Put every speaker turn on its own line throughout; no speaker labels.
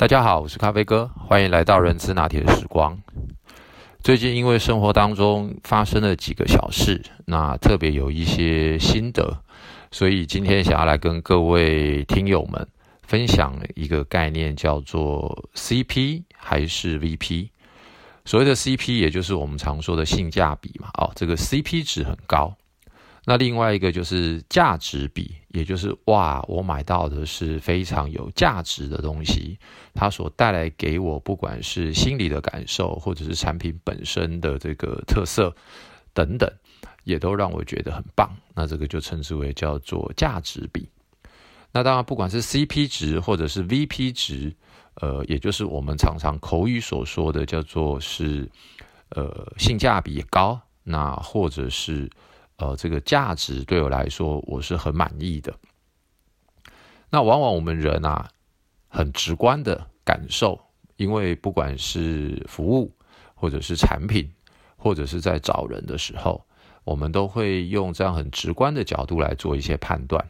大家好，我是咖啡哥，欢迎来到人资拿铁的时光。最近因为生活当中发生了几个小事，那特别有一些心得，所以今天想要来跟各位听友们分享一个概念，叫做 CP 还是 VP。所谓的 CP，也就是我们常说的性价比嘛，哦，这个 CP 值很高。那另外一个就是价值比，也就是哇，我买到的是非常有价值的东西，它所带来给我不管是心理的感受，或者是产品本身的这个特色等等，也都让我觉得很棒。那这个就称之为叫做价值比。那当然，不管是 CP 值或者是 VP 值，呃，也就是我们常常口语所说的叫做是呃性价比高，那或者是。呃，这个价值对我来说，我是很满意的。那往往我们人啊，很直观的感受，因为不管是服务，或者是产品，或者是在找人的时候，我们都会用这样很直观的角度来做一些判断。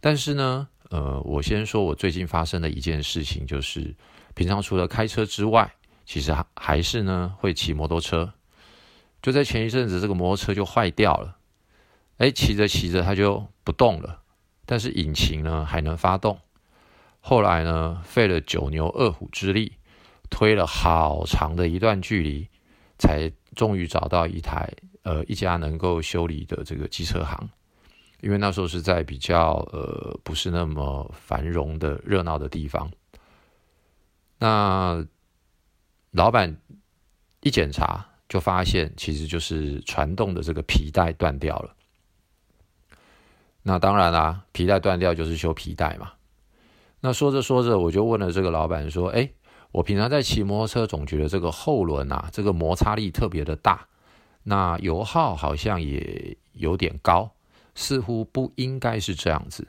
但是呢，呃，我先说我最近发生的一件事情，就是平常除了开车之外，其实还还是呢会骑摩托车。就在前一阵子，这个摩托车就坏掉了。哎，骑着骑着它就不动了，但是引擎呢还能发动。后来呢，费了九牛二虎之力，推了好长的一段距离，才终于找到一台呃一家能够修理的这个机车行。因为那时候是在比较呃不是那么繁荣的热闹的地方。那老板一检查。就发现其实就是传动的这个皮带断掉了。那当然啦，皮带断掉就是修皮带嘛。那说着说着，我就问了这个老板说：“哎，我平常在骑摩托车，总觉得这个后轮啊，这个摩擦力特别的大，那油耗好像也有点高，似乎不应该是这样子。”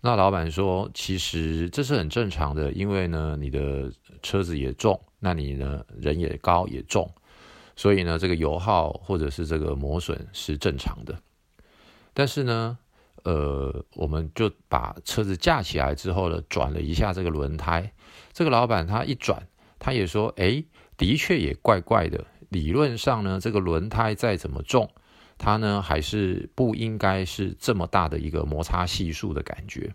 那老板说：“其实这是很正常的，因为呢，你的车子也重，那你呢人也高也重。”所以呢，这个油耗或者是这个磨损是正常的，但是呢，呃，我们就把车子架起来之后呢，转了一下这个轮胎。这个老板他一转，他也说，哎，的确也怪怪的。理论上呢，这个轮胎再怎么重，它呢还是不应该是这么大的一个摩擦系数的感觉。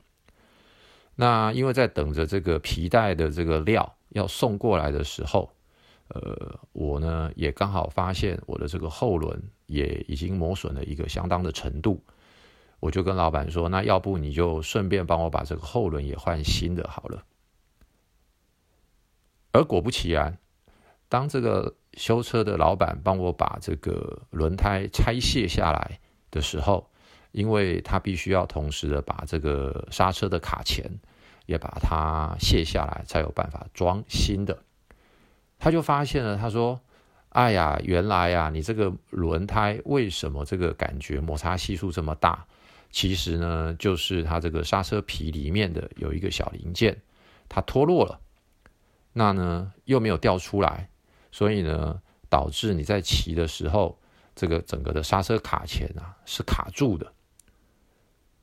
那因为在等着这个皮带的这个料要送过来的时候。呃，我呢也刚好发现我的这个后轮也已经磨损了一个相当的程度，我就跟老板说，那要不你就顺便帮我把这个后轮也换新的好了。而果不其然，当这个修车的老板帮我把这个轮胎拆卸下来的时候，因为他必须要同时的把这个刹车的卡钳也把它卸下来，才有办法装新的。他就发现了，他说：“哎呀，原来呀，你这个轮胎为什么这个感觉摩擦系数这么大？其实呢，就是它这个刹车皮里面的有一个小零件，它脱落了。那呢又没有掉出来，所以呢导致你在骑的时候，这个整个的刹车卡钳啊是卡住的。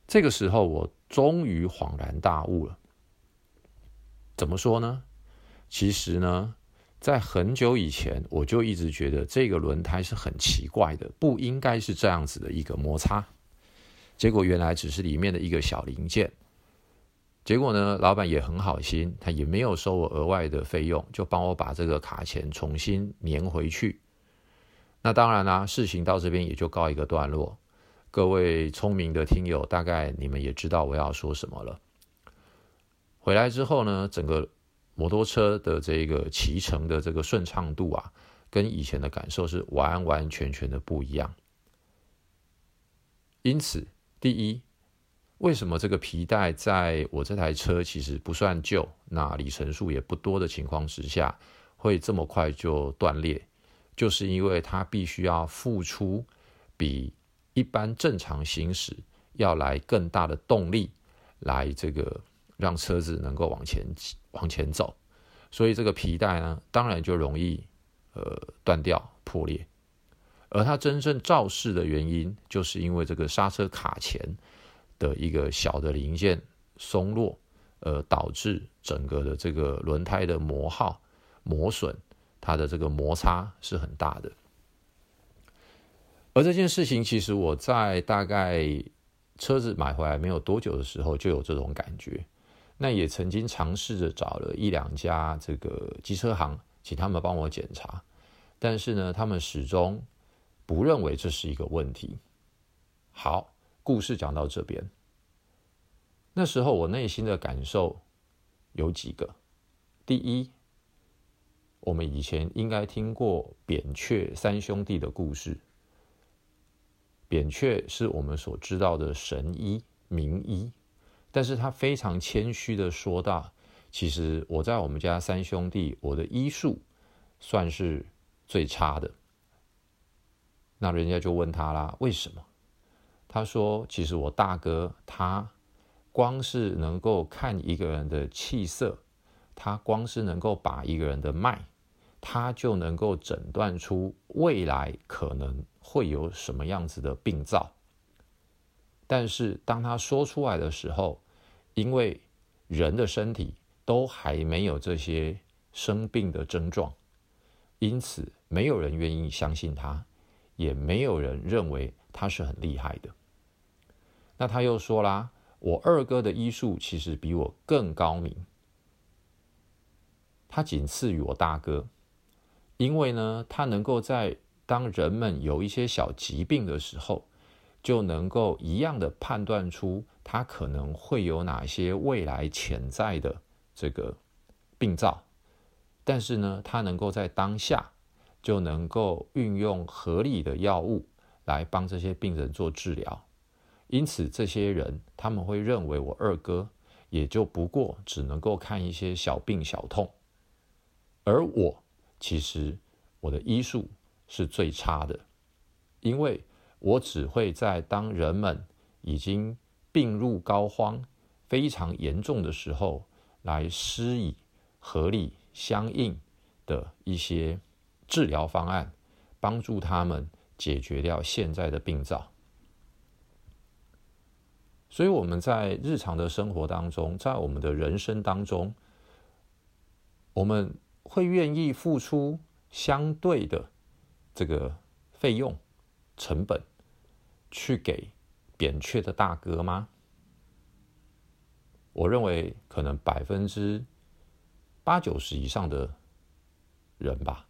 这个时候我终于恍然大悟了。怎么说呢？其实呢。”在很久以前，我就一直觉得这个轮胎是很奇怪的，不应该是这样子的一个摩擦。结果原来只是里面的一个小零件。结果呢，老板也很好心，他也没有收我额外的费用，就帮我把这个卡钳重新粘回去。那当然啦，事情到这边也就告一个段落。各位聪明的听友，大概你们也知道我要说什么了。回来之后呢，整个。摩托车的这个骑乘的这个顺畅度啊，跟以前的感受是完完全全的不一样。因此，第一，为什么这个皮带在我这台车其实不算旧，那里程数也不多的情况之下，会这么快就断裂？就是因为它必须要付出比一般正常行驶要来更大的动力，来这个。让车子能够往前往前走，所以这个皮带呢，当然就容易呃断掉破裂。而它真正肇事的原因，就是因为这个刹车卡钳的一个小的零件松落，呃，导致整个的这个轮胎的磨耗、磨损，它的这个摩擦是很大的。而这件事情，其实我在大概车子买回来没有多久的时候，就有这种感觉。那也曾经尝试着找了一两家这个机车行，请他们帮我检查，但是呢，他们始终不认为这是一个问题。好，故事讲到这边。那时候我内心的感受有几个：第一，我们以前应该听过扁鹊三兄弟的故事。扁鹊是我们所知道的神医名医，但是他非常谦虚的说道：“其实我在我们家三兄弟，我的医术算是最差的。”那人家就问他啦：“为什么？”他说：“其实我大哥他光是能够看一个人的气色，他光是能够把一个人的脉。”他就能够诊断出未来可能会有什么样子的病灶，但是当他说出来的时候，因为人的身体都还没有这些生病的症状，因此没有人愿意相信他，也没有人认为他是很厉害的。那他又说啦：“我二哥的医术其实比我更高明，他仅次于我大哥。”因为呢，他能够在当人们有一些小疾病的时候，就能够一样的判断出他可能会有哪些未来潜在的这个病灶，但是呢，他能够在当下就能够运用合理的药物来帮这些病人做治疗，因此这些人他们会认为我二哥也就不过只能够看一些小病小痛，而我。其实我的医术是最差的，因为我只会在当人们已经病入膏肓、非常严重的时候，来施以合理相应的一些治疗方案，帮助他们解决掉现在的病灶。所以我们在日常的生活当中，在我们的人生当中，我们。会愿意付出相对的这个费用成本去给扁鹊的大哥吗？我认为可能百分之八九十以上的人吧，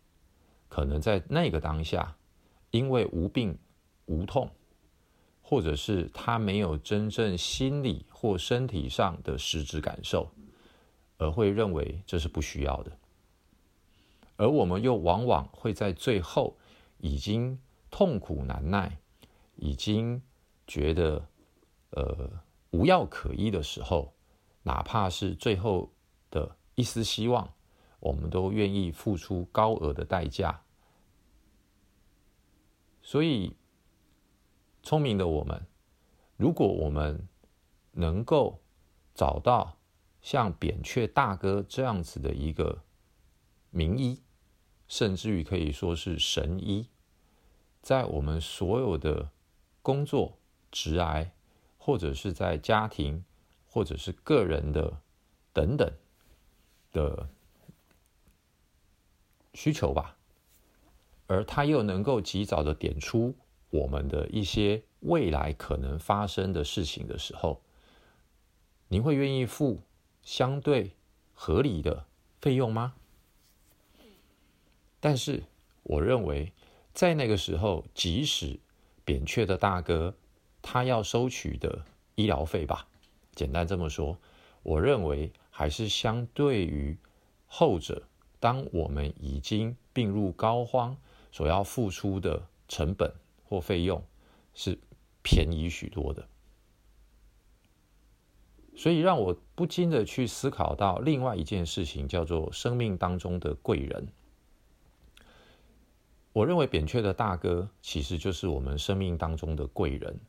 可能在那个当下，因为无病无痛，或者是他没有真正心理或身体上的实质感受，而会认为这是不需要的。而我们又往往会在最后已经痛苦难耐、已经觉得呃无药可医的时候，哪怕是最后的一丝希望，我们都愿意付出高额的代价。所以，聪明的我们，如果我们能够找到像扁鹊大哥这样子的一个名医，甚至于可以说是神医，在我们所有的工作、职癌，或者是在家庭，或者是个人的等等的需求吧，而他又能够及早的点出我们的一些未来可能发生的事情的时候，您会愿意付相对合理的费用吗？但是，我认为，在那个时候，即使扁鹊的大哥他要收取的医疗费吧，简单这么说，我认为还是相对于后者，当我们已经病入膏肓，所要付出的成本或费用是便宜许多的。所以，让我不禁的去思考到另外一件事情，叫做生命当中的贵人。我认为扁鹊的大哥其实就是我们生命当中的贵人，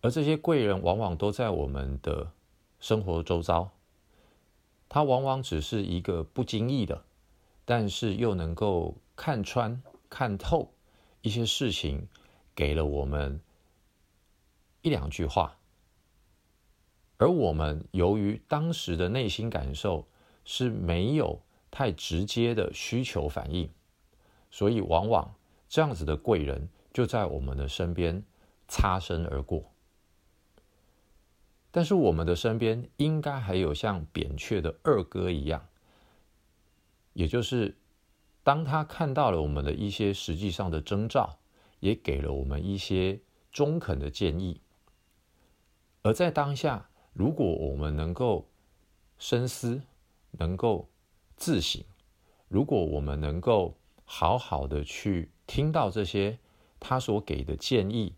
而这些贵人往往都在我们的生活周遭。他往往只是一个不经意的，但是又能够看穿、看透一些事情，给了我们一两句话，而我们由于当时的内心感受是没有太直接的需求反应，所以往往这样子的贵人就在我们的身边擦身而过。但是我们的身边应该还有像扁鹊的二哥一样，也就是当他看到了我们的一些实际上的征兆，也给了我们一些中肯的建议。而在当下，如果我们能够深思，能够自省，如果我们能够好好的去听到这些他所给的建议，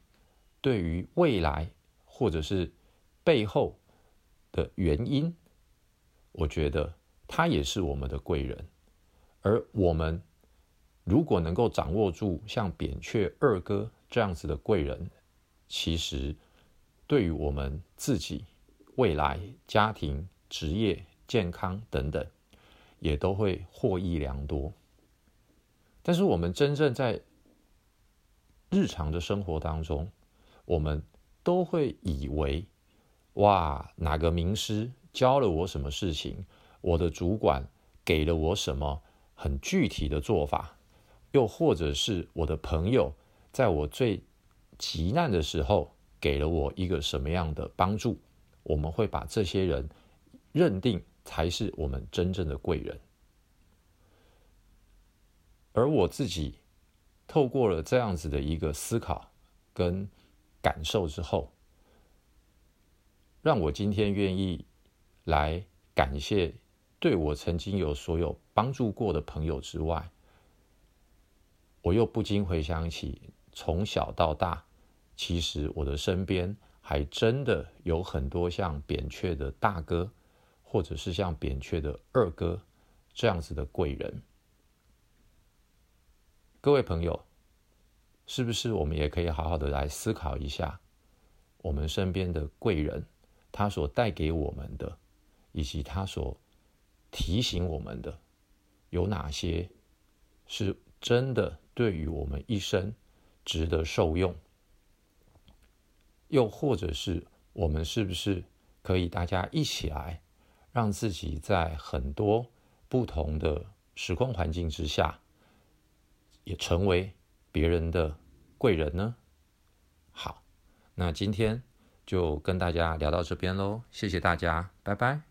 对于未来或者是。背后的原因，我觉得他也是我们的贵人。而我们如果能够掌握住像扁鹊二哥这样子的贵人，其实对于我们自己未来、家庭、职业、健康等等，也都会获益良多。但是我们真正在日常的生活当中，我们都会以为。哇，哪个名师教了我什么事情？我的主管给了我什么很具体的做法？又或者是我的朋友在我最急难的时候给了我一个什么样的帮助？我们会把这些人认定才是我们真正的贵人。而我自己透过了这样子的一个思考跟感受之后。让我今天愿意来感谢对我曾经有所有帮助过的朋友之外，我又不禁回想起从小到大，其实我的身边还真的有很多像扁鹊的大哥，或者是像扁鹊的二哥这样子的贵人。各位朋友，是不是我们也可以好好的来思考一下我们身边的贵人？他所带给我们的，以及他所提醒我们的，有哪些是真的对于我们一生值得受用？又或者是我们是不是可以大家一起来，让自己在很多不同的时空环境之下，也成为别人的贵人呢？好，那今天。就跟大家聊到这边喽，谢谢大家，拜拜。